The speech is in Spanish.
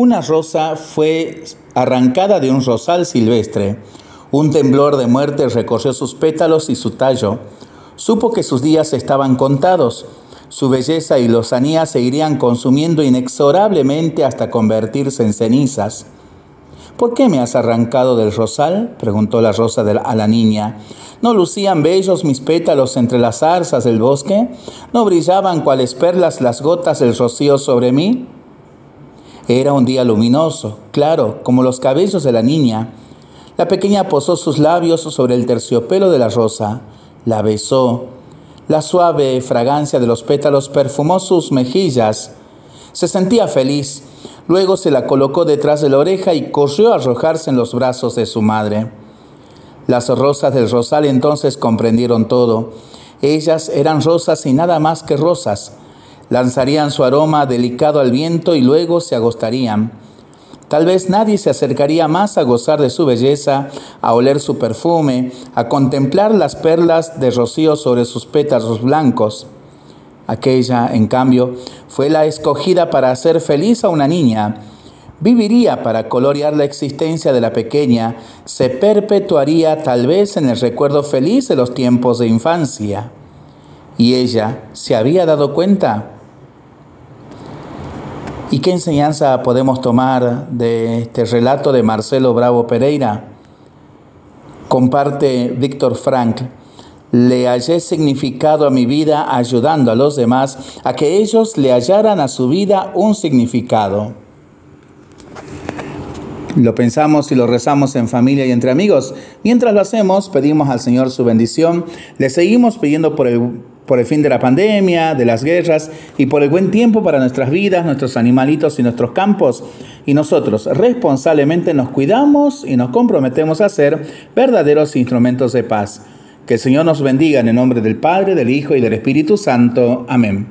Una rosa fue arrancada de un rosal silvestre. Un temblor de muerte recorrió sus pétalos y su tallo. Supo que sus días estaban contados. Su belleza y lozanía se irían consumiendo inexorablemente hasta convertirse en cenizas. ¿Por qué me has arrancado del rosal? preguntó la rosa a la niña. ¿No lucían bellos mis pétalos entre las zarzas del bosque? ¿No brillaban cuales perlas las gotas del rocío sobre mí? Era un día luminoso, claro, como los cabellos de la niña. La pequeña posó sus labios sobre el terciopelo de la rosa, la besó. La suave fragancia de los pétalos perfumó sus mejillas. Se sentía feliz. Luego se la colocó detrás de la oreja y corrió a arrojarse en los brazos de su madre. Las rosas del rosal entonces comprendieron todo. Ellas eran rosas y nada más que rosas lanzarían su aroma delicado al viento y luego se agostarían. Tal vez nadie se acercaría más a gozar de su belleza, a oler su perfume, a contemplar las perlas de rocío sobre sus pétalos blancos. Aquella, en cambio, fue la escogida para hacer feliz a una niña. Viviría para colorear la existencia de la pequeña, se perpetuaría tal vez en el recuerdo feliz de los tiempos de infancia. ¿Y ella se había dado cuenta? ¿Y qué enseñanza podemos tomar de este relato de Marcelo Bravo Pereira? Comparte Víctor Frank. Le hallé significado a mi vida ayudando a los demás a que ellos le hallaran a su vida un significado. Lo pensamos y lo rezamos en familia y entre amigos. Mientras lo hacemos, pedimos al Señor su bendición. Le seguimos pidiendo por el por el fin de la pandemia, de las guerras y por el buen tiempo para nuestras vidas, nuestros animalitos y nuestros campos. Y nosotros responsablemente nos cuidamos y nos comprometemos a ser verdaderos instrumentos de paz. Que el Señor nos bendiga en el nombre del Padre, del Hijo y del Espíritu Santo. Amén.